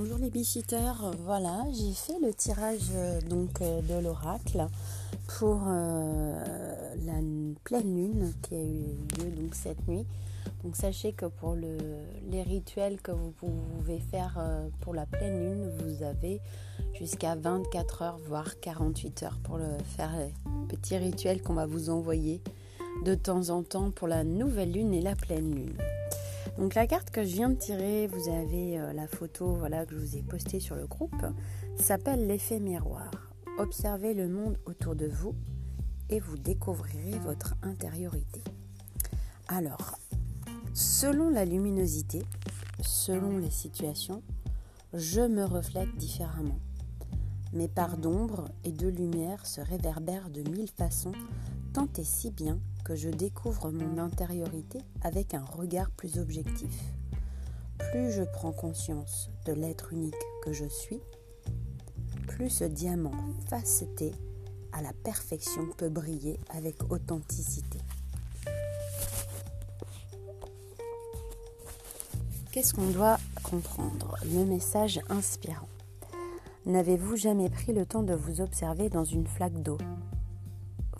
bonjour les biciteurs. Voilà, j'ai fait le tirage euh, donc euh, de l'oracle pour euh, la pleine lune qui a eu lieu donc cette nuit. Donc sachez que pour le, les rituels que vous pouvez faire pour la pleine lune, vous avez jusqu'à 24 heures voire 48 heures pour le faire les petits rituels qu'on va vous envoyer de temps en temps pour la nouvelle lune et la pleine lune. Donc la carte que je viens de tirer, vous avez euh, la photo voilà, que je vous ai postée sur le groupe, s'appelle l'effet miroir. Observez le monde autour de vous et vous découvrirez votre intériorité. Alors, selon la luminosité, selon les situations, je me reflète différemment. Mes parts d'ombre et de lumière se réverbèrent de mille façons, tant et si bien je découvre mon intériorité avec un regard plus objectif. Plus je prends conscience de l'être unique que je suis, plus ce diamant faceté à la perfection peut briller avec authenticité. Qu'est-ce qu'on doit comprendre? Le message inspirant. N'avez-vous jamais pris le temps de vous observer dans une flaque d'eau?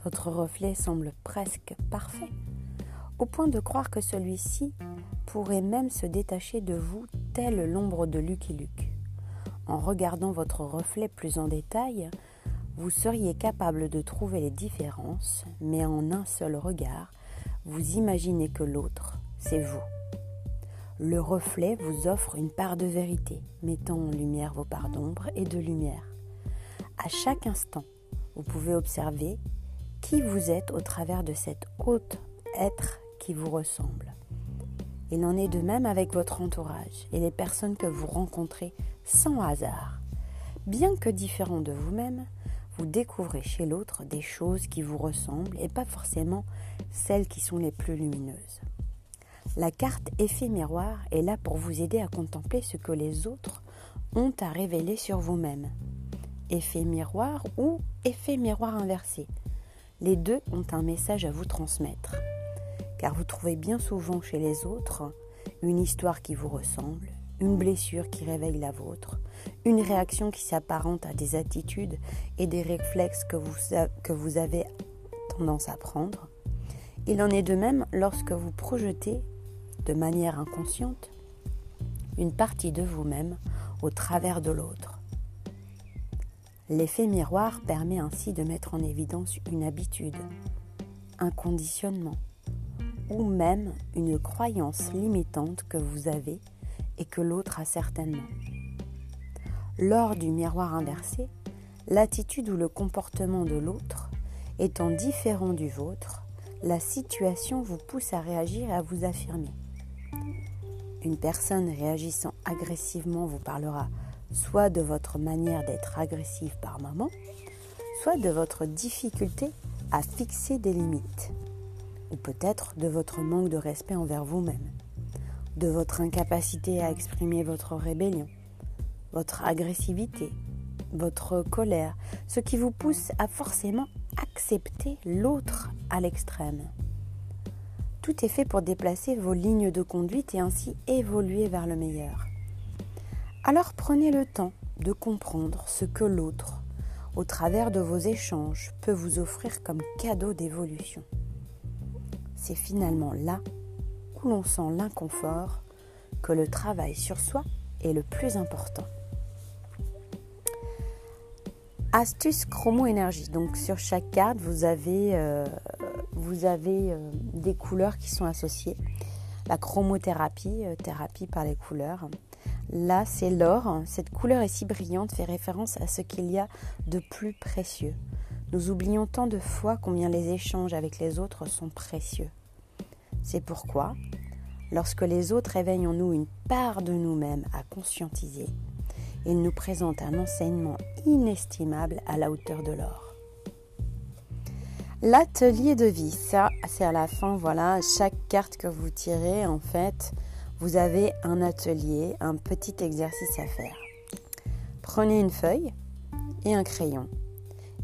Votre reflet semble presque parfait, au point de croire que celui-ci pourrait même se détacher de vous telle l'ombre de Lucky Luke. En regardant votre reflet plus en détail, vous seriez capable de trouver les différences, mais en un seul regard, vous imaginez que l'autre, c'est vous. Le reflet vous offre une part de vérité, mettant en lumière vos parts d'ombre et de lumière. À chaque instant, vous pouvez observer qui vous êtes au travers de cet autre être qui vous ressemble. Il en est de même avec votre entourage et les personnes que vous rencontrez sans hasard. Bien que différents de vous-même, vous découvrez chez l'autre des choses qui vous ressemblent et pas forcément celles qui sont les plus lumineuses. La carte effet miroir est là pour vous aider à contempler ce que les autres ont à révéler sur vous-même. Effet miroir ou effet miroir inversé. Les deux ont un message à vous transmettre, car vous trouvez bien souvent chez les autres une histoire qui vous ressemble, une blessure qui réveille la vôtre, une réaction qui s'apparente à des attitudes et des réflexes que vous, avez tendance à prendre. Il en est de même lorsque vous projetez, de manière inconsciente, une partie de vous-même au travers de l'autre. L'effet miroir permet ainsi de mettre en évidence une habitude, un conditionnement ou même une croyance limitante que vous avez et que l'autre a certainement. Lors du miroir inversé, l'attitude ou le comportement de l'autre étant différent du vôtre, la situation vous pousse à réagir et à vous affirmer. Une personne réagissant agressivement vous parlera soit de votre manière d'être agressive par moment, soit de votre difficulté à fixer des limites, ou peut-être de votre manque de respect envers vous-même, de votre incapacité à exprimer votre rébellion, votre agressivité, votre colère, ce qui vous pousse à forcément accepter l'autre à l'extrême. Tout est fait pour déplacer vos lignes de conduite et ainsi évoluer vers le meilleur. Alors prenez le temps de comprendre ce que l'autre, au travers de vos échanges, peut vous offrir comme cadeau d'évolution. C'est finalement là où l'on sent l'inconfort que le travail sur soi est le plus important. Astuce chromo-énergie. Donc sur chaque carte, vous avez, euh, euh, des couleurs qui sont associées. La chromothérapie, euh, thérapie par les couleurs. Là, c'est l'or. Cette couleur est si brillante fait référence à ce qu'il y a de plus précieux. Nous oublions tant de fois combien les échanges avec les autres sont précieux. C'est pourquoi, lorsque les autres éveillent en nous une part de nous-mêmes à conscientiser, ils nous présentent un enseignement inestimable à la hauteur de l'or. L'atelier de vie, ça, c'est à la fin, voilà, chaque carte que vous tirez, en fait, vous avez un atelier, un petit exercice à faire. Prenez une feuille et un crayon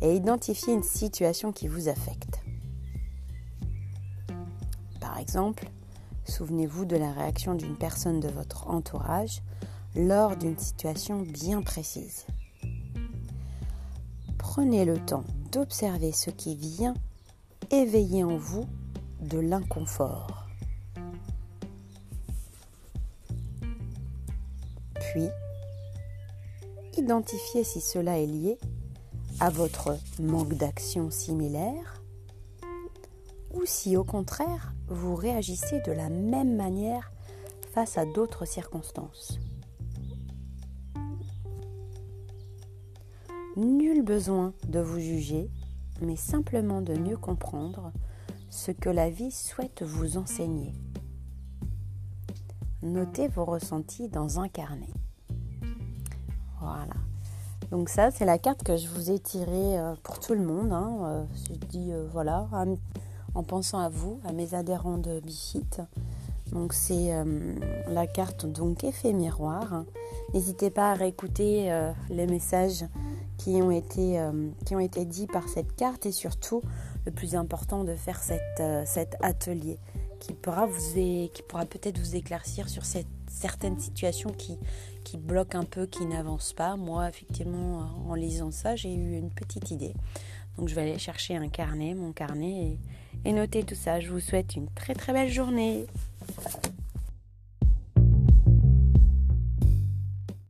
et identifiez une situation qui vous affecte. Par exemple, souvenez-vous de la réaction d'une personne de votre entourage lors d'une situation bien précise. Prenez le temps d'observer ce qui vient éveiller en vous de l'inconfort. Puis, identifiez si cela est lié à votre manque d'action similaire ou si au contraire vous réagissez de la même manière face à d'autres circonstances. Nul besoin de vous juger, mais simplement de mieux comprendre ce que la vie souhaite vous enseigner. Notez vos ressentis dans un carnet. Voilà. Donc ça, c'est la carte que je vous ai tirée euh, pour tout le monde. Hein. Euh, je dis euh, voilà, en pensant à vous, à mes adhérents de Bifit. Donc c'est la carte donc effet miroir. N'hésitez pas à réécouter les messages qui ont, été, qui ont été dits par cette carte et surtout le plus important de faire cet atelier qui pourra, qui pourra peut-être vous éclaircir sur cette, certaines situations qui, qui bloquent un peu, qui n'avancent pas. Moi, effectivement, en lisant ça, j'ai eu une petite idée. Donc je vais aller chercher un carnet, mon carnet, et, et noter tout ça. Je vous souhaite une très très belle journée.